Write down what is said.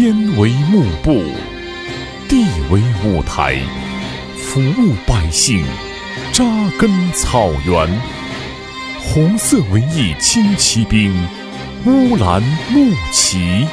天为幕布，地为舞台，服务百姓，扎根草原，红色文艺轻骑兵——乌兰牧骑。